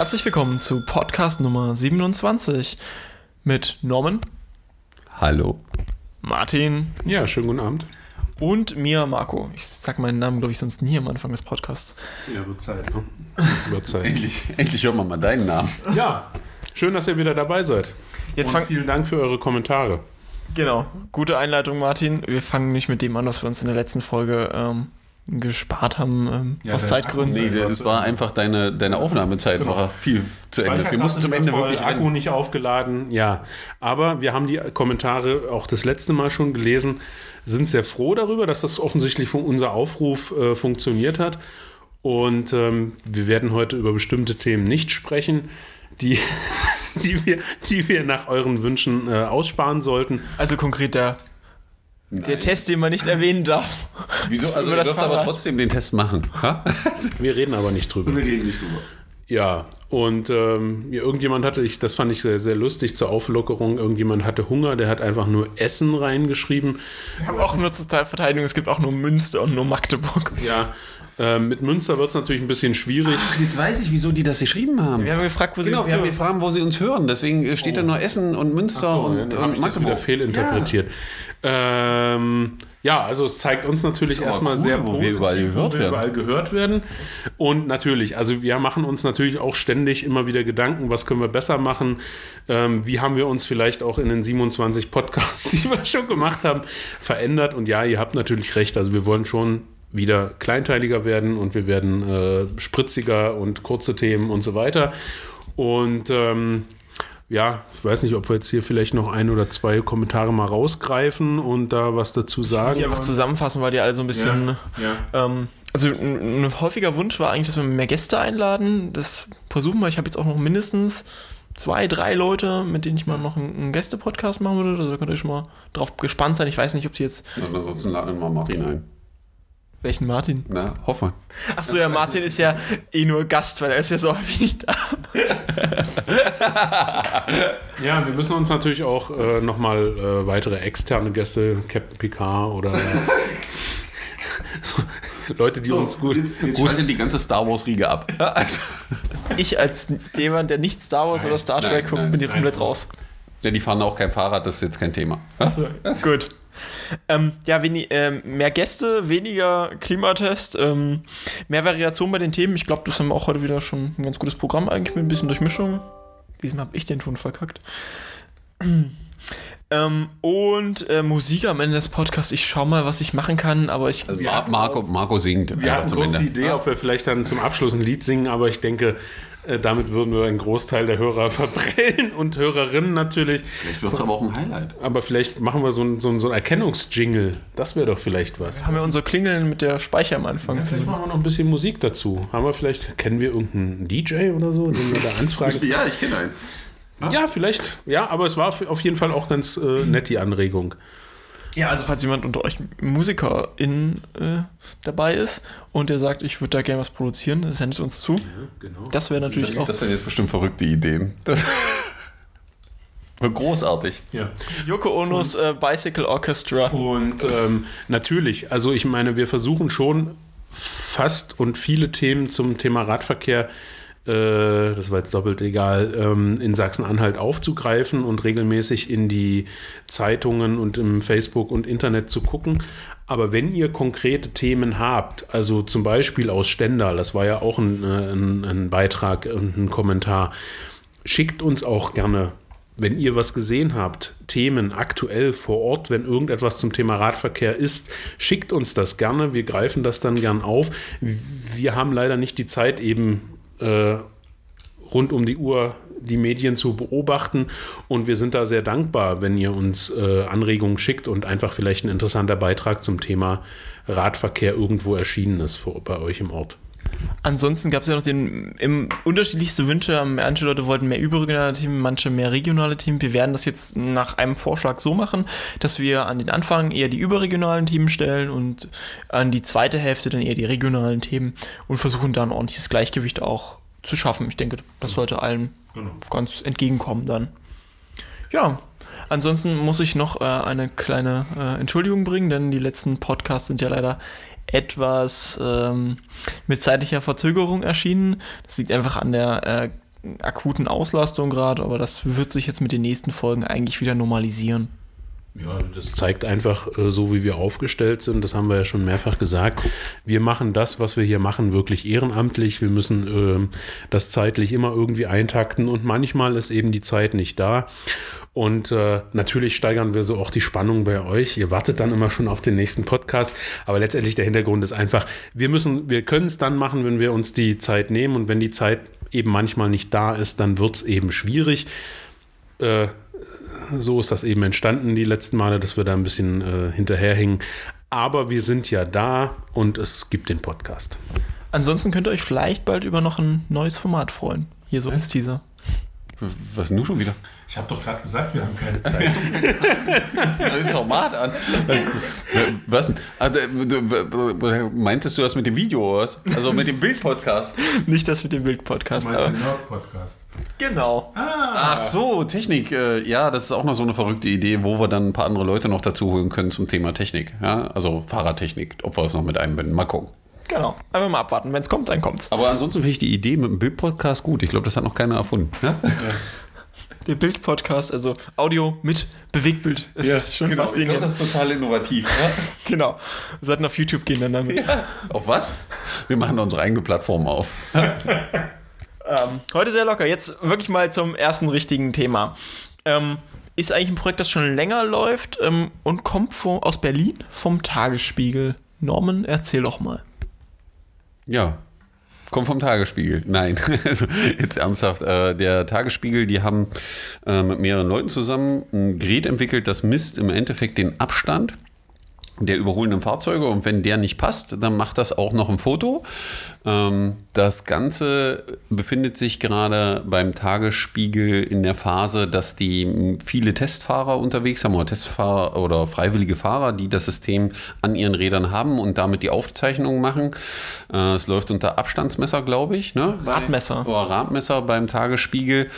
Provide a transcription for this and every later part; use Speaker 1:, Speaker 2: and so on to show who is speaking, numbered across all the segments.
Speaker 1: Herzlich willkommen zu Podcast Nummer 27 mit Norman,
Speaker 2: Hallo.
Speaker 1: Martin
Speaker 3: Ja, schönen guten Abend.
Speaker 1: und mir, Marco. Ich sag meinen Namen, glaube ich, sonst nie am Anfang des Podcasts.
Speaker 3: Ja, wird Zeit, ne? Wird Zeit.
Speaker 2: Endlich, endlich hört man mal deinen Namen.
Speaker 3: Ja, schön, dass ihr wieder dabei seid.
Speaker 1: Jetzt
Speaker 3: Und vielen Dank für eure Kommentare.
Speaker 1: genau, gute Einleitung, Martin. Wir fangen nicht mit dem an, was wir uns in der letzten Folge ähm, gespart haben, ähm,
Speaker 3: Ja,
Speaker 1: aus Zeitgründen.
Speaker 2: Nee, das war einfach deine, deine Aufnahmezeit war viel zu Ende. Wir mussten zum Ende wirklich
Speaker 3: Akku
Speaker 2: rennen.
Speaker 3: nicht aufgeladen, ja. Aber wir haben die Kommentare auch das letzte Mal schon gelesen, sind sehr froh darüber, dass das offensichtlich von unser Aufruf äh, funktioniert hat. Und ähm, wir werden heute über bestimmte Themen nicht sprechen, die, die, wir, die wir nach euren Wünschen äh, aussparen sollten.
Speaker 1: Also konkret der, der Test, den man nicht erwähnen darf.
Speaker 2: Wieso? Also
Speaker 1: das
Speaker 2: dürft aber trotzdem den Test machen. Ha?
Speaker 3: Wir reden aber nicht drüber.
Speaker 2: reden nicht drüber.
Speaker 3: Ja, und ähm, ja, irgendjemand hatte, ich, das fand ich sehr, sehr lustig zur Auflockerung, irgendjemand hatte Hunger, der hat einfach nur Essen reingeschrieben.
Speaker 1: Wir haben auch nur zur Verteidigung, es gibt auch nur Münster und nur Magdeburg.
Speaker 3: Ja, ähm, mit Münster wird es natürlich ein bisschen schwierig.
Speaker 2: Jetzt weiß ich, wieso die das geschrieben haben.
Speaker 1: Wir haben gefragt, wo
Speaker 2: Genau,
Speaker 1: sie
Speaker 2: wir haben gefragt, wo sie uns hören. Deswegen steht da nur Essen und Münster
Speaker 3: So,
Speaker 2: und,
Speaker 3: habe
Speaker 2: und
Speaker 3: ich das wieder
Speaker 2: Magdeburg.
Speaker 3: fehlinterpretiert. Ja. Ähm, ja, also es zeigt uns natürlich erstmal
Speaker 2: cool,
Speaker 3: sehr
Speaker 2: wo wir
Speaker 3: positiv,
Speaker 2: überall gehört
Speaker 3: wir
Speaker 2: werden.
Speaker 3: überall gehört werden. Und natürlich, also wir machen uns natürlich auch ständig immer wieder Gedanken, was können wir besser machen, ähm, wie haben wir uns vielleicht auch in den 27 Podcasts, die wir schon gemacht haben, verändert. Und ja, ihr habt natürlich recht, also wir wollen schon wieder kleinteiliger werden und wir werden äh, spritziger und kurze Themen und so weiter. Und ähm, ja, ich weiß nicht, ob wir jetzt hier vielleicht noch ein oder zwei Kommentare mal rausgreifen und da was dazu sagen.
Speaker 1: die einfach zusammenfassen, weil die alle so ein bisschen.
Speaker 3: ja.
Speaker 1: Ähm, also ein, ein häufiger Wunsch war eigentlich, dass wir mehr Gäste einladen. Das versuchen wir. Ich habe jetzt auch noch mindestens zwei, drei Leute, mit denen ich mal noch einen, einen Gäste-Podcast machen würde. Also da könnt ihr schon mal drauf gespannt sein. Ich weiß nicht, ob die jetzt.
Speaker 2: Ansonsten laden wir mal Martin ein.
Speaker 1: Welchen Martin?
Speaker 2: Na, Hoffmann.
Speaker 1: Achso, ja, Martin ist ja eh nur Gast, weil er ist ja so häufig nicht da.
Speaker 3: Ja, wir müssen uns natürlich auch äh, nochmal äh, weitere externe Gäste, Captain Picard oder so, Leute, die uns gut,
Speaker 2: jetzt, jetzt
Speaker 3: gut
Speaker 2: schaltet die ganze Star Wars-Riege ab. Ja, also,
Speaker 1: Ich als jemand, der nicht Star Wars
Speaker 3: Nein,
Speaker 1: oder Star Trek guckt, bin die
Speaker 3: nein.
Speaker 1: komplett raus.
Speaker 2: ja, die fahren auch kein Fahrrad, das ist jetzt kein Thema.
Speaker 1: Achso, gut. Ähm, ja, wenig, ähm, mehr Gäste, weniger Klimatest, ähm, mehr Variation bei den Themen. Ich glaube, das haben wir auch heute wieder schon ein ganz gutes Programm eigentlich mit ein bisschen Durchmischung. Diesmal habe ich den Ton verkackt. ähm, und äh, Musik am Ende des Podcasts. Ich schau mal, was ich machen kann, aber ich.
Speaker 2: Also Mar Marco, Marco singt
Speaker 3: Wir
Speaker 2: einfach
Speaker 3: hatten kurz die Idee, ob wir vielleicht dann zum Abschluss ein Lied singen, aber ich denke, äh, damit würden wir einen Großteil der Hörer verprellen und Hörerinnen natürlich.
Speaker 2: Vielleicht wird es aber auch ein Highlight.
Speaker 3: Aber vielleicht machen wir so ein, so ein, so ein Erkennungsjingle. Das wäre doch vielleicht was.
Speaker 1: haben wir unsere Klingeln mit der Speicher am Anfang
Speaker 3: Vielleicht
Speaker 1: zumindest.
Speaker 3: machen wir noch ein bisschen Musik dazu. Haben wir vielleicht, kennen wir irgendeinen DJ oder so, den wir da anfragen?
Speaker 2: Ja, ich kenne einen.
Speaker 3: Ja, vielleicht. Ja, aber es war auf jeden Fall auch ganz äh, nett, die Anregung.
Speaker 1: Ja, also falls jemand unter euch Musikerin äh, dabei ist und der sagt, ich würde da gerne was produzieren, sendet uns zu.
Speaker 3: Genau.
Speaker 1: Das wäre natürlich auch.
Speaker 2: Das sind jetzt bestimmt verrückte Ideen. Das Großartig.
Speaker 3: Ja.
Speaker 1: Yoko Onos äh, Bicycle Orchestra.
Speaker 3: Und ähm, natürlich, also ich meine, wir versuchen schon fast und viele Themen zum Thema Radverkehr, äh, das war jetzt doppelt egal, ähm, in Sachsen-Anhalt aufzugreifen und regelmäßig in die Zeitungen und im Facebook und Internet zu gucken. Aber wenn ihr konkrete Themen habt, also zum Beispiel aus Stendal, das war ja auch ein, äh, ein, ein Beitrag und ein Kommentar, schickt uns auch gerne, wenn ihr was gesehen habt, Themen aktuell vor Ort, wenn irgendetwas zum Thema Radverkehr ist, schickt uns das gerne. Wir greifen das dann gern auf. Wir haben leider nicht die Zeit, eben äh, rund um die Uhr die Medien zu beobachten. Und wir sind da sehr dankbar, wenn ihr uns äh, Anregungen schickt und einfach vielleicht ein interessanter Beitrag zum Thema Radverkehr irgendwo erschienen ist vor, bei euch im Ort.
Speaker 1: Ansonsten gab es ja noch den im, unterschiedlichste Wünsche. Manche Leute wollten mehr überregionale Themen, manche mehr regionale Themen. Wir werden das jetzt nach einem Vorschlag so machen, dass wir an den Anfang eher die überregionalen Themen stellen und an die zweite Hälfte dann eher die regionalen Themen und versuchen dann ordentliches Gleichgewicht auch zu schaffen. Ich denke, das sollte allen
Speaker 3: Genau.
Speaker 1: ganz entgegenkommen dann. Ja, ansonsten muss ich noch äh, eine kleine äh, Entschuldigung bringen, denn die letzten Podcasts sind ja leider etwas ähm, mit zeitlicher Verzögerung erschienen. Das liegt einfach an der äh, akuten Auslastung gerade, aber das wird sich jetzt mit den nächsten Folgen eigentlich wieder normalisieren.
Speaker 3: Ja, das zeigt einfach, äh, so wie wir aufgestellt sind, das haben wir ja schon mehrfach gesagt. Wir machen das, was wir hier machen, wirklich ehrenamtlich. Wir müssen äh, das zeitlich immer irgendwie eintakten und manchmal ist eben die Zeit nicht da. Und äh, natürlich steigern wir so auch die Spannung bei euch. Ihr wartet dann immer schon auf den nächsten Podcast. Aber letztendlich der Hintergrund ist einfach, wir müssen, wir können es dann machen, wenn wir uns die Zeit nehmen. Und wenn die Zeit eben manchmal nicht da ist, dann wird es eben schwierig. Äh, so ist das eben entstanden die letzten Male, dass wir da ein bisschen äh, hinterherhingen. Aber wir sind ja da und es gibt den Podcast.
Speaker 1: Ansonsten könnt ihr euch vielleicht bald über noch ein neues Format freuen. Hier so als Teaser.
Speaker 2: Was denn du schon wieder?
Speaker 3: Ich habe doch gerade gesagt, wir haben keine Zeit.
Speaker 2: das ist ein neues Format an. Was denn? Ah, meintest du das mit dem Video oder was? Also mit dem Bild-Podcast?
Speaker 1: Nicht das mit dem Bild-Podcast.
Speaker 3: Meinst den Nerd-Podcast?
Speaker 1: Genau.
Speaker 2: Ah. Ach so, Technik. äh, Ja, das ist auch noch so eine verrückte Idee, wo wir dann ein paar andere Leute noch dazu holen können zum Thema Technik. Ja, also Fahrradtechnik, ob wir es noch mit einbinden. Mal gucken.
Speaker 1: Genau. Einfach mal abwarten. Wenn es kommt, dann kommt's.
Speaker 2: Aber ansonsten finde ich die Idee mit dem Bild-Podcast gut. Ich glaube, das hat noch keiner erfunden. Ja?
Speaker 1: Der Bild-Podcast, also Audio mit Bewegtbild. Das ist schon
Speaker 2: genau. Ich
Speaker 1: faszinierend.
Speaker 2: glaube, das ist total innovativ. Ja?
Speaker 1: genau. Wir sollten auf YouTube gehen dann damit.
Speaker 2: Auf was? Wir machen unsere eigene Plattform auf.
Speaker 1: Ähm, heute sehr locker. Jetzt wirklich mal zum ersten richtigen Thema. Ähm, ist eigentlich ein Projekt, das schon länger läuft ähm, und kommt vom, aus Berlin vom Tagesspiegel. Norman, erzähl doch mal.
Speaker 2: Ja. Kommt vom Tagesspiegel. Nein, also jetzt ernsthaft. Äh, der Tagesspiegel, die haben äh, mit mehreren Leuten zusammen ein Gerät entwickelt, das misst im Endeffekt den Abstand der überholenden Fahrzeuge und wenn der nicht passt, dann macht das auch noch ein Foto. Ähm, das Ganze befindet sich gerade beim Tagesspiegel in der Phase, dass die viele Testfahrer unterwegs haben oder Testfahrer oder freiwillige Fahrer, die das System an ihren Rädern haben und damit die Aufzeichnungen machen. Äh, Es läuft unter Abstandsmesser, glaube ich. Ne?
Speaker 1: Radmesser.
Speaker 2: Oder Radmesser beim Tagesspiegel.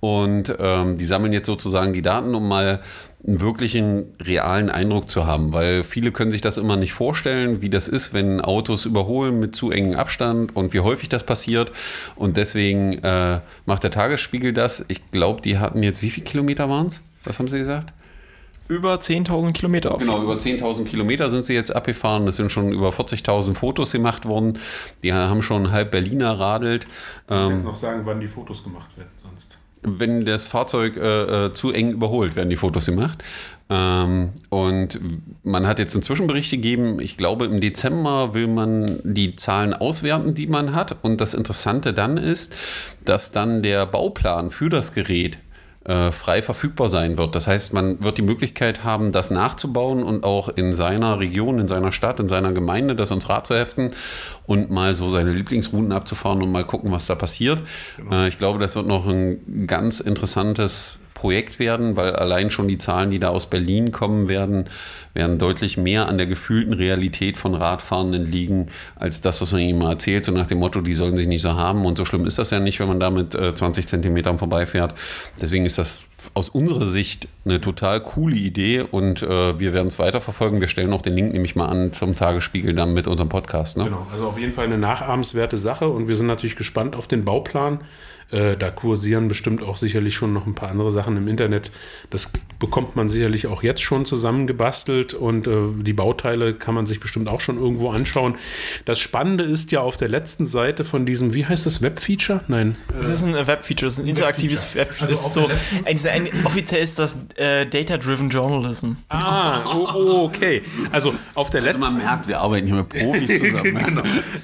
Speaker 2: Und ähm, die sammeln jetzt sozusagen die Daten, um mal einen wirklichen realen Eindruck zu haben, weil viele können sich das immer nicht vorstellen, wie das ist, wenn Autos überholen mit zu engem Abstand und wie häufig das passiert. Und deswegen äh, macht der Tagesspiegel das. Ich glaube, die hatten jetzt, wie viele Kilometer waren es? Was haben sie gesagt?
Speaker 1: Über 10.000 Kilometer auf.
Speaker 2: Genau, über 10.000 Kilometer sind sie jetzt abgefahren. Es sind schon über 40.000 Fotos gemacht worden. Die haben schon halb Berliner radelt.
Speaker 3: Ich
Speaker 2: Ähm,
Speaker 3: muss jetzt noch sagen, wann die Fotos gemacht werden sonst.
Speaker 2: Wenn das Fahrzeug äh, äh, zu eng überholt, werden die Fotos gemacht. Ähm, und man hat jetzt einen Zwischenbericht gegeben. Ich glaube, im Dezember will man die Zahlen auswerten, die man hat. Und das Interessante dann ist, dass dann der Bauplan für das Gerät äh, frei verfügbar sein wird. Das heißt, man wird die Möglichkeit haben, das nachzubauen und auch in seiner Region, in seiner Stadt, in seiner Gemeinde das ins Rad zu heften und mal so seine Lieblingsrouten abzufahren und mal gucken, was da passiert. Äh, ich glaube, das wird noch ein ganz interessantes Projekt werden, weil allein schon die Zahlen, die da aus Berlin kommen werden, werden deutlich mehr an der gefühlten Realität von Radfahrenden liegen, als das, was man ihnen mal erzählt, so nach dem Motto, die sollen sich nicht so haben. Und so schlimm ist das ja nicht, wenn man da mit äh, 20 Zentimetern vorbeifährt. Deswegen ist das aus unserer Sicht eine total coole Idee und äh, wir werden es weiterverfolgen. Wir stellen auch den Link nämlich mal an zum Tagesspiegel dann mit unserem Podcast. Ne?
Speaker 3: Genau, also auf jeden Fall eine nachahmenswerte Sache und wir sind natürlich gespannt auf den Bauplan. Äh, da kursieren bestimmt auch sicherlich schon noch ein paar andere Sachen im Internet. Das bekommt man sicherlich auch jetzt schon zusammengebastelt und äh, die Bauteile kann man sich bestimmt auch schon irgendwo anschauen. Das Spannende ist ja auf der letzten Seite von diesem, wie heißt das, Webfeature? Nein.
Speaker 1: Das ist ein Webfeature, das ist ein interaktives
Speaker 3: Webfeature. Also
Speaker 1: ist so, ein, ein, offiziell ist das äh, Data-Driven Journalism.
Speaker 3: Ah, oh, oh, okay. Also auf der letzten.
Speaker 2: Also man merkt, wir arbeiten hier mit Profis zusammen.
Speaker 3: genau.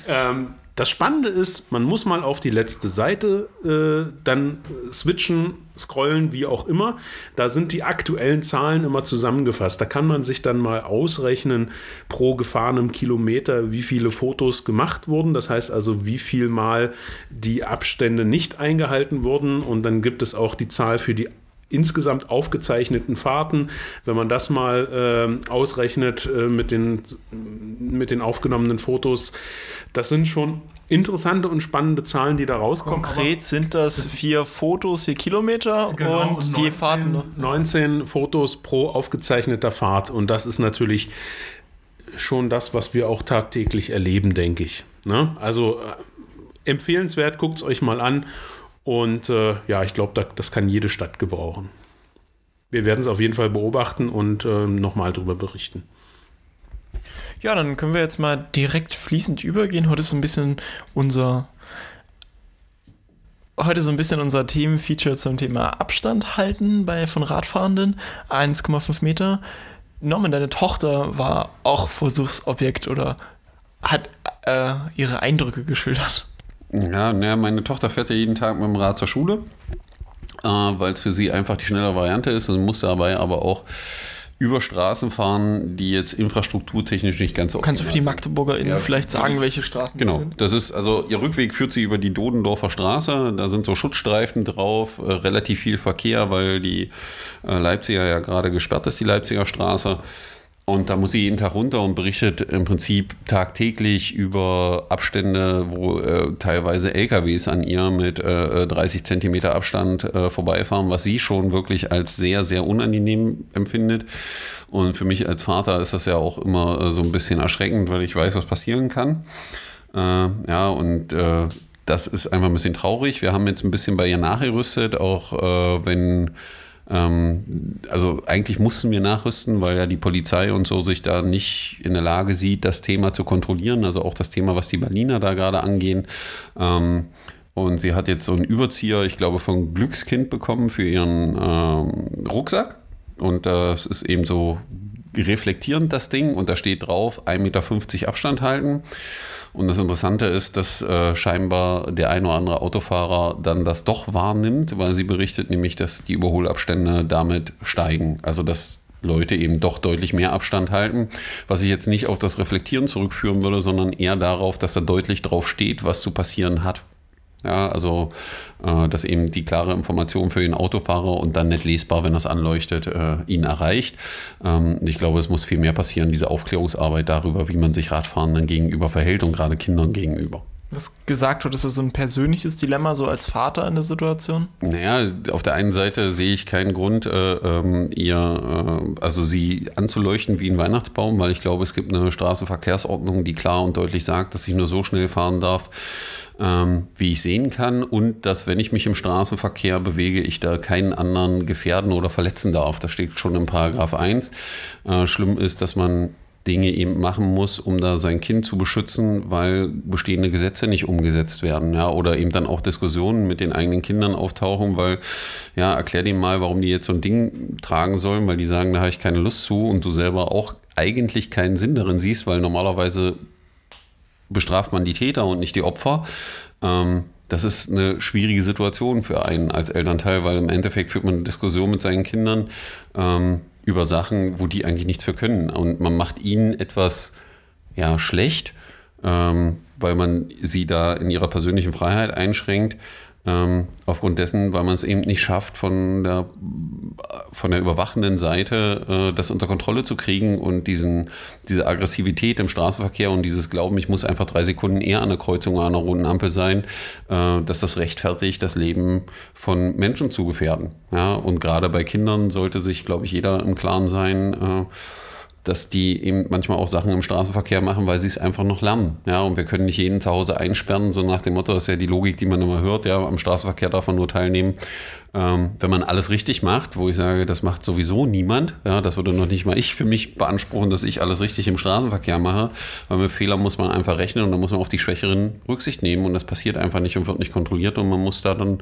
Speaker 3: ähm, das Spannende ist, man muss mal auf die letzte Seite äh, dann switchen, scrollen, wie auch immer. Da sind die aktuellen Zahlen immer zusammengefasst. Da kann man sich dann mal ausrechnen pro gefahrenem Kilometer, wie viele Fotos gemacht wurden. Das heißt also, wie viel Mal die Abstände nicht eingehalten wurden. Und dann gibt es auch die Zahl für die insgesamt aufgezeichneten Fahrten, wenn man das mal ähm, ausrechnet äh, mit, den, mit den aufgenommenen Fotos, das sind schon interessante und spannende Zahlen, die da rauskommen.
Speaker 1: Konkret sind das vier Fotos, vier Kilometer
Speaker 3: Genau,
Speaker 1: und die Fahrten.
Speaker 3: 19 Fotos pro aufgezeichneter Fahrt. Und das ist natürlich schon das, was wir auch tagtäglich erleben, denke ich. Ne? Also äh, empfehlenswert, guckt es euch mal an. Und äh, ja, ich glaube, da, das kann jede Stadt gebrauchen. Wir werden es auf jeden Fall beobachten und äh, nochmal darüber berichten.
Speaker 1: Ja, dann können wir jetzt mal direkt fließend übergehen. Heute ist so ein bisschen unser heute so ein bisschen unser Themenfeature zum Thema Abstand halten bei von Radfahrenden 1,5 Meter. Norman, deine Tochter war auch Versuchsobjekt oder hat äh, ihre Eindrücke geschildert.
Speaker 2: Ja, na, meine Tochter fährt ja jeden Tag mit dem Rad zur Schule, äh, weil es für sie einfach die schnelle Variante ist. Und muss dabei aber auch über Straßen fahren, die jetzt infrastrukturtechnisch nicht ganz so
Speaker 1: Kannst du für die MagdeburgerInnen
Speaker 2: Ja,
Speaker 1: vielleicht sagen, welche Straßen
Speaker 2: Genau,
Speaker 1: das sind?
Speaker 2: das ist, also ihr Rückweg führt sie über die Dodendorfer Straße, da sind so Schutzstreifen drauf, äh, relativ viel Verkehr, weil die äh, Leipziger ja gerade gesperrt ist, die Leipziger Straße. Und da muss sie jeden Tag runter und berichtet im Prinzip tagtäglich über Abstände, wo äh, teilweise LKWs an ihr mit äh, 30 Zentimeter Abstand äh, vorbeifahren, was sie schon wirklich als sehr, sehr unangenehm empfindet. Und für mich als Vater ist das ja auch immer äh, so ein bisschen erschreckend, weil ich weiß, was passieren kann. Äh, ja, und äh, das ist einfach ein bisschen traurig. Wir haben jetzt ein bisschen bei ihr nachgerüstet, auch äh, wenn, ähm, also eigentlich mussten wir nachrüsten, weil ja die Polizei und so sich da nicht in der Lage sieht, das Thema zu kontrollieren. Also auch das Thema, was die Berliner da gerade angehen. Ähm, und sie hat jetzt so einen Überzieher, ich glaube, von Glückskind bekommen für ihren ähm, Rucksack. Und das ist eben so reflektierend, das Ding. Und da steht drauf, 1,50 Meter Abstand halten. Und das Interessante ist, dass äh, scheinbar der ein oder andere Autofahrer dann das doch wahrnimmt, weil sie berichtet nämlich, dass die Überholabstände damit steigen. Also dass Leute eben doch deutlich mehr Abstand halten, was ich jetzt nicht auf das Reflektieren zurückführen würde, sondern eher darauf, dass da deutlich drauf steht, was zu passieren hat. Ja, also äh, dass eben die klare Information für den Autofahrer und dann nicht lesbar, wenn das anleuchtet, äh, ihn erreicht. Ähm, ich glaube, es muss viel mehr passieren, diese Aufklärungsarbeit darüber, wie man sich Radfahrenden gegenüber verhält und gerade Kindern gegenüber.
Speaker 1: Was gesagt wird, ist das so ein persönliches Dilemma, so als Vater in der Situation?
Speaker 2: Naja, auf der einen Seite sehe ich keinen Grund, äh, ähm, ihr, äh, also sie anzuleuchten wie ein Weihnachtsbaum, weil ich glaube, es gibt eine Straßenverkehrsordnung, die klar und deutlich sagt, dass ich nur so schnell fahren darf, ähm, wie ich sehen kann und dass, wenn ich mich im Straßenverkehr bewege, ich da keinen anderen gefährden oder verletzen darf. Das steht schon im Paragraph 1. Äh, schlimm ist, dass man Dinge eben machen muss, um da sein Kind zu beschützen, weil bestehende Gesetze nicht umgesetzt werden, ja, oder eben dann auch Diskussionen mit den eigenen Kindern auftauchen, weil, ja, erklär dem mal, warum die jetzt so ein Ding tragen sollen, weil die sagen, da habe ich keine Lust zu und du selber auch eigentlich keinen Sinn darin siehst, weil normalerweise bestraft man die Täter und nicht die Opfer. Ähm, das ist eine schwierige Situation für einen als Elternteil, weil im Endeffekt führt man eine Diskussion mit seinen Kindern ähm, über Sachen, wo die eigentlich nichts für können. Und man macht ihnen etwas ja, schlecht, ähm, weil man sie da in ihrer persönlichen Freiheit einschränkt. Ähm, aufgrund dessen, weil man es eben nicht schafft, von der, von der überwachenden Seite äh, das unter Kontrolle zu kriegen und diesen, diese Aggressivität im Straßenverkehr und dieses Glauben, ich muss einfach drei Sekunden eher an der Kreuzung oder an einer roten Ampel sein, äh, dass das rechtfertigt, das Leben von Menschen zu gefährden. Ja? Und gerade bei Kindern sollte sich, glaube ich, jeder im Klaren sein, äh, dass die eben manchmal auch Sachen im Straßenverkehr machen, weil sie es einfach noch lernen. Ja, und wir können nicht jeden zu Hause einsperren, so nach dem Motto, das ist ja die Logik, die man immer hört, ja, am Straßenverkehr darf man nur teilnehmen, ähm, wenn man alles richtig macht, wo ich sage, das macht sowieso niemand. Ja, das würde noch nicht mal ich für mich beanspruchen, dass ich alles richtig im Straßenverkehr mache, weil mit Fehlern muss man einfach rechnen und da muss man auf die Schwächeren Rücksicht nehmen und das passiert einfach nicht und wird nicht kontrolliert und man muss da dann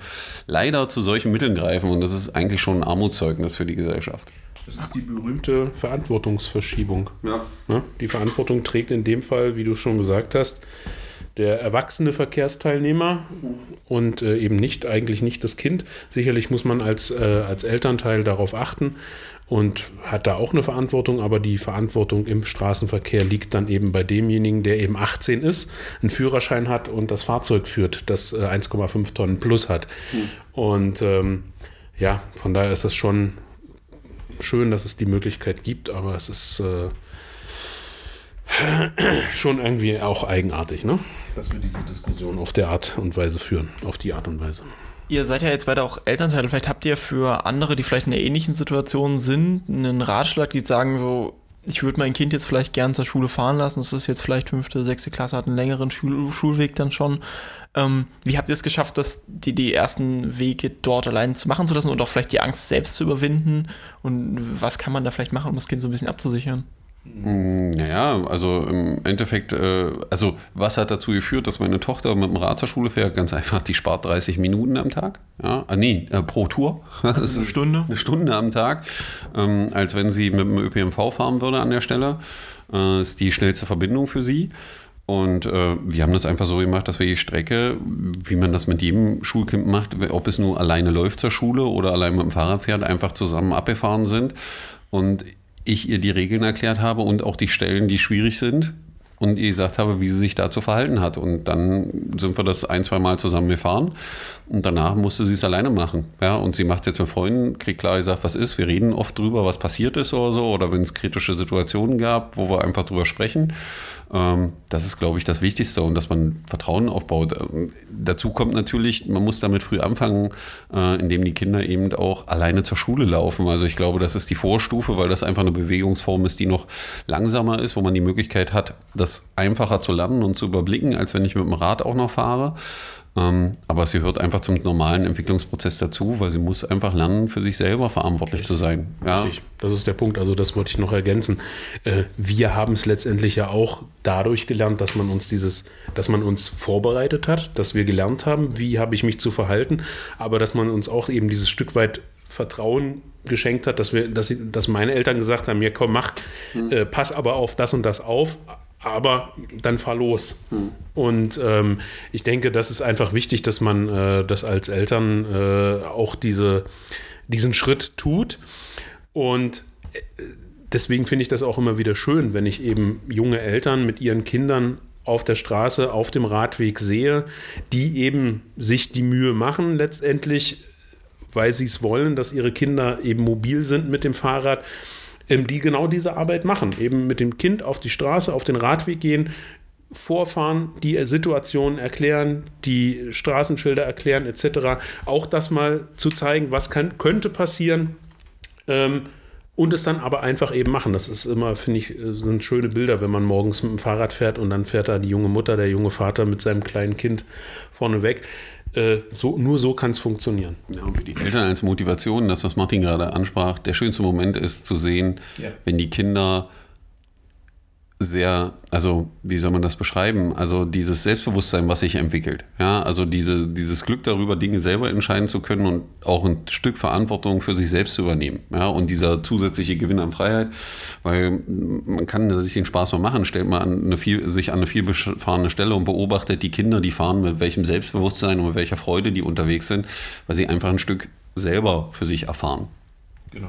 Speaker 2: leider zu solchen Mitteln greifen und das ist eigentlich schon ein Armutszeugnis für die Gesellschaft.
Speaker 3: Das ist die berühmte Verantwortungsverschiebung.
Speaker 2: Ja.
Speaker 3: Ne? Die Verantwortung trägt in dem Fall, wie du schon gesagt hast, der erwachsene Verkehrsteilnehmer und äh, eben nicht, eigentlich nicht das Kind. Sicherlich muss man als, äh, als Elternteil darauf achten und hat da auch eine Verantwortung, aber die Verantwortung im Straßenverkehr liegt dann eben bei demjenigen, der eben 18 ist, einen Führerschein hat und das Fahrzeug führt, das äh, 1,5 Tonnen plus hat. Und ähm, ja, von daher ist das schon schön, dass es die Möglichkeit gibt, aber es ist äh, schon irgendwie auch eigenartig, ne? dass wir diese Diskussion auf der Art und Weise führen, auf die Art und Weise.
Speaker 1: Ihr seid ja jetzt beide auch Elternteile. Vielleicht habt ihr für andere, die vielleicht in einer ähnlichen Situation sind, einen Ratschlag, die sagen so, ich würde mein Kind jetzt vielleicht gern zur Schule fahren lassen. Das ist jetzt vielleicht fünfte, sechste Klasse, hat einen längeren Schul Schulweg dann schon. Ähm, wie habt ihr es geschafft, dass die, die ersten Wege dort allein zu machen zu lassen und auch vielleicht die Angst selbst zu überwinden? Und was kann man da vielleicht machen, um das Kind so ein bisschen abzusichern?
Speaker 2: Mm, naja, also im Endeffekt, äh, also was hat dazu geführt, dass meine Tochter mit dem Rad zur Schule fährt? Ganz einfach, die spart 30 Minuten am Tag. Ja, ah, nee, äh, pro Tour.
Speaker 1: Das ist eine Stunde.
Speaker 2: Eine Stunde am Tag, ähm, als wenn sie mit dem ÖPNV fahren würde an der Stelle. Äh, ist die schnellste Verbindung für sie. Und äh, wir haben das einfach so gemacht, dass wir die Strecke, wie man das mit jedem Schulkind macht, ob es nur alleine läuft zur Schule oder allein mit dem Fahrrad fährt, einfach zusammen abgefahren sind. Und ich ihr die Regeln erklärt habe und auch die Stellen, die schwierig sind und ihr gesagt habe, wie sie sich dazu verhalten hat. Und dann sind wir das ein, zwei Mal zusammen gefahren und danach musste sie es alleine machen. Ja, und sie macht es jetzt mit Freunden, kriegt klar gesagt, was ist. Wir reden oft drüber, was passiert ist oder so, oder wenn es kritische Situationen gab, wo wir einfach drüber sprechen. Ähm, das ist, glaube ich, das Wichtigste und dass man Vertrauen aufbaut. Ähm, dazu kommt natürlich, man muss damit früh anfangen, äh, indem die Kinder eben auch alleine zur Schule laufen. Also ich glaube, das ist die Vorstufe, weil das einfach eine Bewegungsform ist, die noch langsamer ist, wo man die Möglichkeit hat, das einfacher zu lernen und zu überblicken, als wenn ich mit dem Rad auch noch fahre. Ähm, aber sie hört einfach zum normalen Entwicklungsprozess dazu, weil sie muss einfach lernen, für sich selber verantwortlich Richtig. zu sein.
Speaker 3: Ja. Richtig, das ist der Punkt. Also das wollte ich noch ergänzen. Äh, wir haben es letztendlich ja auch dadurch gelernt, dass man uns dieses, dass man uns vorbereitet hat, dass wir gelernt haben, wie habe ich mich zu verhalten, aber dass man uns auch eben dieses Stück weit Vertrauen geschenkt hat, dass wir, dass, dass meine Eltern gesagt haben, ja komm, mach, mhm. äh, pass aber auf das und das auf, aber dann fahr los. Hm. Und ähm, ich denke, das ist einfach wichtig, dass man äh, das als Eltern äh, auch diese, diesen Schritt tut. Und äh, deswegen finde ich das auch immer wieder schön, wenn ich eben junge Eltern mit ihren Kindern auf der Straße, auf dem Radweg sehe, die eben sich die Mühe machen, letztendlich, weil sie es wollen, dass ihre Kinder eben mobil sind mit dem Fahrrad ähm, die genau diese Arbeit machen. Eben mit dem Kind auf die Straße, auf den Radweg gehen, vorfahren, die Situation erklären, die Straßenschilder erklären etc. Auch das mal zu zeigen, was kann, könnte passieren. Ähm, und es dann aber einfach eben machen. Das ist immer, finde ich, äh, sind schöne Bilder, wenn man morgens mit dem Fahrrad fährt und dann fährt da die junge Mutter, der junge Vater mit seinem kleinen Kind vorne weg. Äh, so, nur so kann es funktionieren.
Speaker 2: Ja, und für die Eltern als Motivation, das, was Martin gerade ansprach, der schönste Moment ist zu sehen, ja. wenn die Kinder sehr, also wie soll man das beschreiben? Also dieses Selbstbewusstsein, was sich entwickelt. Ja, also diese, dieses Glück darüber, Dinge selber entscheiden zu können und auch ein Stück Verantwortung für sich selbst zu übernehmen. Ja, und dieser zusätzliche Gewinn an Freiheit, weil man kann sich den Spaß mal machen, stellt man an eine viel, sich an eine viel befahrene Stelle und beobachtet die Kinder, die fahren, mit welchem Selbstbewusstsein und mit welcher Freude die unterwegs sind, weil sie einfach ein Stück selber für sich erfahren. Genau.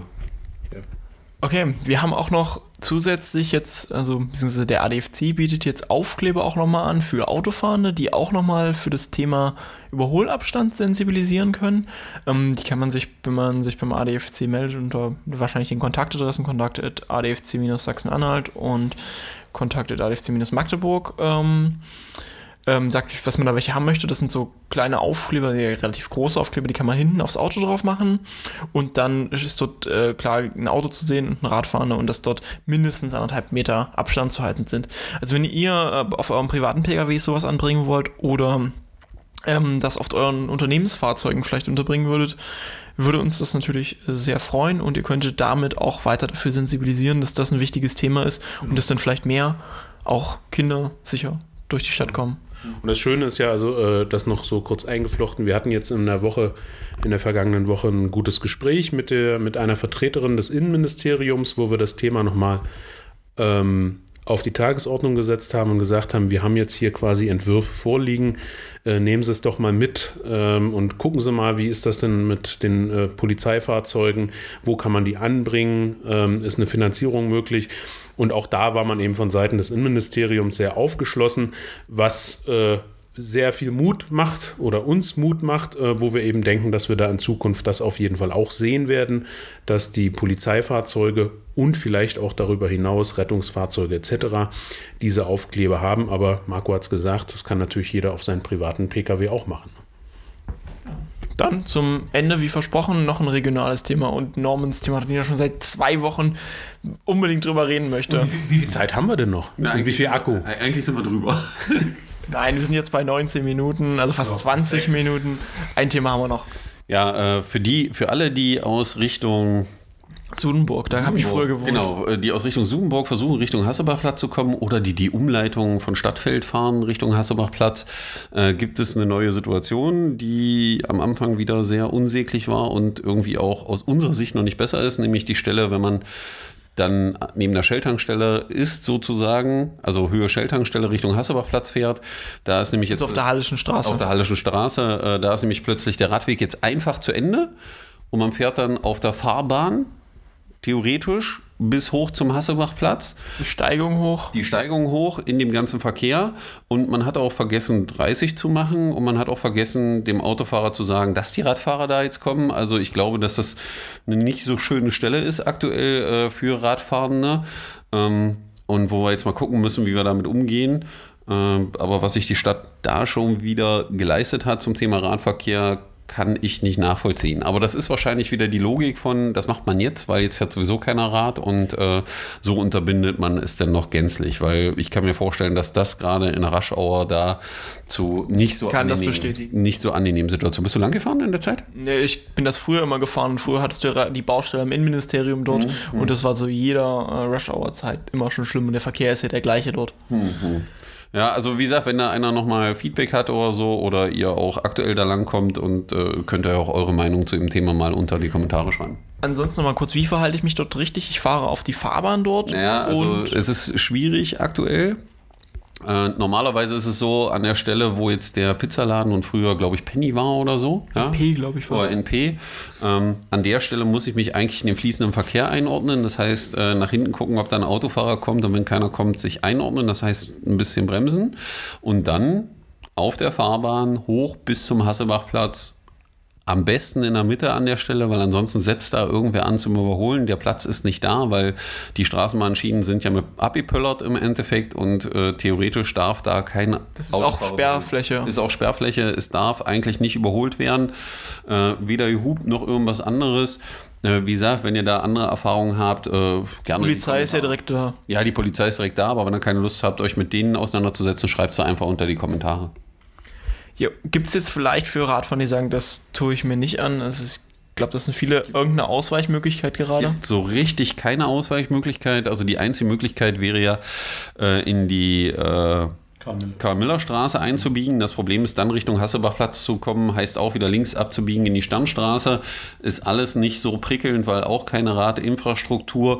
Speaker 1: Okay, wir haben auch noch zusätzlich jetzt, also beziehungsweise der ADFC bietet jetzt Aufkleber auch nochmal an für Autofahrende, die auch nochmal für das Thema Überholabstand sensibilisieren können. Ähm, die kann man sich, wenn man sich beim ADFC meldet, unter wahrscheinlich den Kontaktadressen kontakt adfc-sachsen-anhalt und kontakt.adfc-magdeburg ähm, ähm, sagt, was man da welche haben möchte. Das sind so kleine Aufkleber, die relativ große Aufkleber, die kann man hinten aufs Auto drauf machen. Und dann ist dort äh, klar ein Auto zu sehen und ein Radfahrer und dass dort mindestens anderthalb Meter Abstand zu halten sind. Also wenn ihr äh, auf eurem privaten Pkw sowas anbringen wollt oder ähm, das auf euren Unternehmensfahrzeugen vielleicht unterbringen würdet, würde uns das natürlich sehr freuen und ihr könntet damit auch weiter dafür sensibilisieren, dass das ein wichtiges Thema ist und dass dann vielleicht mehr auch Kinder sicher durch die Stadt kommen.
Speaker 3: Und das Schöne ist ja, also äh, das noch so kurz eingeflochten, wir hatten jetzt in der Woche, in der vergangenen Woche ein gutes Gespräch mit, der, mit einer Vertreterin des Innenministeriums, wo wir das Thema nochmal ähm, auf die Tagesordnung gesetzt haben und gesagt haben, wir haben jetzt hier quasi Entwürfe vorliegen, äh, nehmen Sie es doch mal mit ähm, und gucken Sie mal, wie ist das denn mit den äh, Polizeifahrzeugen, wo kann man die anbringen, ähm, ist eine Finanzierung möglich? Und auch da war man eben von Seiten des Innenministeriums sehr aufgeschlossen, was äh, sehr viel Mut macht oder uns Mut macht, äh, wo wir eben denken, dass wir da in Zukunft das auf jeden Fall auch sehen werden, dass die Polizeifahrzeuge und vielleicht auch darüber hinaus Rettungsfahrzeuge etc. diese Aufkleber haben. Aber Marco hat es gesagt, das kann natürlich jeder auf seinen privaten Pkw auch machen.
Speaker 1: Dann zum Ende, wie versprochen, noch ein regionales Thema und Normans Thema, den er schon seit zwei Wochen unbedingt drüber reden möchte.
Speaker 3: Wie, wie viel Zeit haben wir denn noch?
Speaker 2: Ja,
Speaker 3: Und wie
Speaker 2: eigentlich
Speaker 3: viel Akku?
Speaker 2: Eigentlich sind wir drüber.
Speaker 1: Nein, wir sind jetzt bei 19 Minuten, also fast
Speaker 3: Ja,
Speaker 1: 20 Minuten. Ein Thema haben wir noch.
Speaker 2: Ja, äh, für die, für alle, die aus Richtung
Speaker 1: Sudenburg, da habe ich früher gewohnt.
Speaker 2: Genau, äh, die aus Richtung Sudenburg versuchen, Richtung Hassebachplatz zu kommen oder die die Umleitung von Stadtfeld fahren Richtung Hassebachplatz, äh, gibt es eine neue Situation, die am Anfang wieder sehr unsäglich war und irgendwie auch aus unserer Sicht noch nicht besser ist, nämlich die Stelle, wenn man dann neben der Shell-Tankstelle ist sozusagen, also Höhe Shell-Tankstelle Richtung Hassebachplatz fährt, da ist nämlich jetzt
Speaker 1: ist auf der Hallischen Straße.
Speaker 2: auf der Hallischen Straße, äh, da ist nämlich plötzlich der Radweg jetzt einfach zu Ende und man fährt dann auf der Fahrbahn theoretisch bis hoch zum Hassebachplatz,
Speaker 1: die Steigung hoch.
Speaker 2: die Steigung hoch in dem ganzen Verkehr und man hat auch vergessen 30 zu machen und man hat auch vergessen dem Autofahrer zu sagen, dass die Radfahrer da jetzt kommen. Also ich glaube, dass das eine nicht so schöne Stelle ist aktuell äh, für Radfahrende ähm, und wo wir jetzt mal gucken müssen, wie wir damit umgehen. Ähm, aber was sich die Stadt da schon wieder geleistet hat zum Thema Radverkehr, kann ich nicht nachvollziehen. Aber das ist wahrscheinlich wieder die Logik von, das macht man jetzt, weil jetzt fährt sowieso keiner Rad und äh, so unterbindet man es dann noch gänzlich. Weil ich kann mir vorstellen, dass das gerade in Raschauer da zu nicht so
Speaker 1: Kann das
Speaker 2: angenehmen,
Speaker 1: bestätigen.
Speaker 2: nicht so angenehmen Situation. Bist du lang gefahren in der Zeit?
Speaker 1: Nee, ich bin das früher immer gefahren. Früher hattest du die Baustelle im Innenministerium dort
Speaker 2: Mhm,
Speaker 1: und das war so jeder äh, Rush-Hour-Zeit immer schon schlimm und der Verkehr ist ja der gleiche dort.
Speaker 2: Ja, also wie gesagt, wenn da einer nochmal Feedback hat oder so oder ihr auch aktuell da langkommt und äh, könnt ihr auch eure Meinung zu dem Thema mal unter die Kommentare schreiben.
Speaker 1: Ansonsten noch mal kurz, wie verhalte ich mich dort richtig? Ich fahre auf die Fahrbahn dort
Speaker 2: Ja, also
Speaker 1: und
Speaker 2: es ist schwierig aktuell. Äh, normalerweise ist es so, an der Stelle, wo jetzt der Pizzaladen und früher, glaube ich, Penny war oder so. Ja?
Speaker 1: P, glaube ich, was.
Speaker 2: Oder NP. Ähm, an der Stelle muss ich mich eigentlich in den fließenden Verkehr einordnen. Das heißt, äh, nach hinten gucken, ob da ein Autofahrer kommt und wenn keiner kommt, sich einordnen. Das heißt, ein bisschen bremsen und dann auf der Fahrbahn hoch bis zum Hassebachplatz. Am besten in der Mitte an der Stelle, weil ansonsten setzt da irgendwer an zum Überholen. Der Platz ist nicht da, weil die Straßenbahnschienen sind ja mit abgepöllert im Endeffekt und äh, theoretisch darf da kein
Speaker 1: Das ist auch Sperrfläche.
Speaker 2: Ist auch Sperrfläche. Es darf eigentlich nicht überholt werden. Äh, weder Hub noch irgendwas anderes. Äh, wie gesagt, wenn ihr da andere Erfahrungen habt, äh, gerne.
Speaker 1: Die Polizei ist ja direkt da.
Speaker 2: Ja, die Polizei ist direkt da, aber wenn ihr keine Lust habt, euch mit denen auseinanderzusetzen, schreibt es einfach unter die Kommentare.
Speaker 1: Ja, Gibt es jetzt vielleicht für Radfahrer, die sagen, das tue ich mir nicht an? Also ich glaube, das sind viele irgendeine Ausweichmöglichkeit gerade.
Speaker 2: gibt so richtig keine Ausweichmöglichkeit. Also die einzige Möglichkeit wäre ja äh, in die äh, Karl-Miller-Straße einzubiegen. Das Problem ist dann Richtung Hassebachplatz zu kommen, heißt auch wieder links abzubiegen in die Sternstraße. Ist alles nicht so prickelnd, weil auch keine Radinfrastruktur.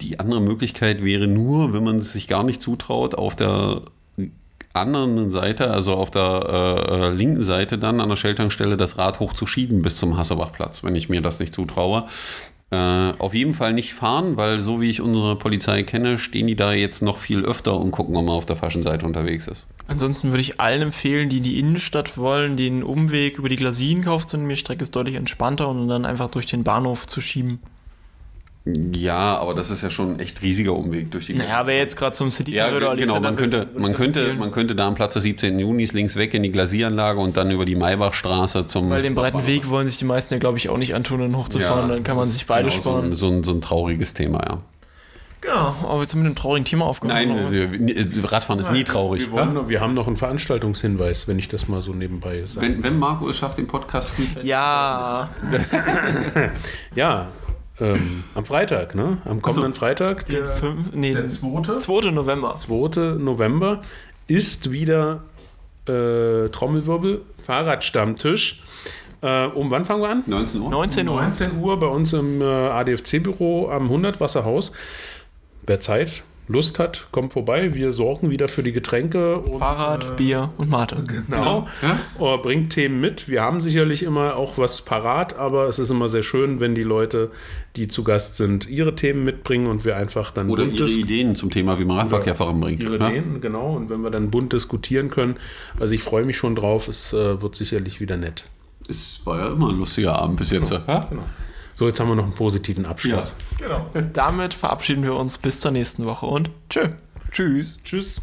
Speaker 2: Die andere Möglichkeit wäre nur, wenn man es sich gar nicht zutraut, auf der anderen Seite, also auf der äh, äh, linken Seite dann an der Shell-Tankstelle das Rad hochzuschieben bis zum Hassebachplatz, wenn ich mir das nicht zutraue. Äh, auf jeden Fall nicht fahren, weil so wie ich unsere Polizei kenne, stehen die da jetzt noch viel öfter und gucken, ob man auf der falschen Seite unterwegs ist.
Speaker 1: Ansonsten würde ich allen empfehlen, die in die Innenstadt wollen, den Umweg über die Glasien kauft zu mir. Strecke ist deutlich entspannter und dann einfach durch den Bahnhof zu schieben.
Speaker 2: Ja, aber das ist ja schon ein echt riesiger Umweg durch die
Speaker 1: Naja, wer jetzt gerade zum City
Speaker 2: Ja,
Speaker 1: Corridor
Speaker 2: genau,
Speaker 1: Alexander
Speaker 2: man
Speaker 1: will,
Speaker 2: könnte, man, könnte, man könnte da am Platz des 17. Junis links weg in die Glasieranlage und dann über die Maybachstraße zum.
Speaker 1: Weil den breiten Weg wollen sich die meisten ja, glaube ich, auch nicht antun, dann hochzufahren. dann kann man sich beide
Speaker 2: genau,
Speaker 1: sparen.
Speaker 2: So ein, so, ein, so ein trauriges Thema, ja.
Speaker 1: Genau, aber jetzt mit einem traurigen Thema aufgenommen.
Speaker 2: Nein, wir- wir- Radfahren ist nie traurig.
Speaker 3: Wir, wollen, noch- wir haben noch einen Veranstaltungshinweis, wenn ich das mal so nebenbei sage.
Speaker 2: Wenn, wenn Marco es schafft, den Podcast frühzeitig.
Speaker 1: ja,
Speaker 3: Ja, ähm, am Freitag, ne? Am kommenden Freitag, der
Speaker 1: fünf, nee,
Speaker 3: der 2.
Speaker 1: 2. November.
Speaker 3: 2. November, ist wieder äh, Trommelwirbel, Fahrradstammtisch. Äh, um wann fangen wir an?
Speaker 2: 19 Uhr?
Speaker 1: 19 Uhr.
Speaker 3: 19 Uhr bei uns im äh, ADFC-Büro am 100 Wasserhaus. Wer Zeit, Lust hat, kommt vorbei. Wir sorgen wieder für die Getränke. Und,
Speaker 1: Fahrrad, Bier und Mate.
Speaker 3: Genau. Oder bringt Themen mit. Wir haben sicherlich immer auch was parat, aber es ist immer sehr schön, wenn die Leute, die zu Gast sind, ihre Themen mitbringen und wir einfach dann
Speaker 2: Oder ihre Ideen zum Thema, wie man Radverkehr voranbringt.
Speaker 3: ihre
Speaker 2: ja?
Speaker 3: Ideen, genau. Und wenn wir dann bunt diskutieren können. Also ich freue mich schon drauf. Es äh, wird sicherlich wieder nett.
Speaker 2: Es war ja immer ein lustiger Abend bis jetzt. Ja?
Speaker 3: Genau. So, jetzt haben wir noch einen positiven Abschluss.
Speaker 1: Genau. Damit verabschieden wir uns bis zur nächsten Woche und tschö.
Speaker 2: Tschüss.
Speaker 3: Tschüss.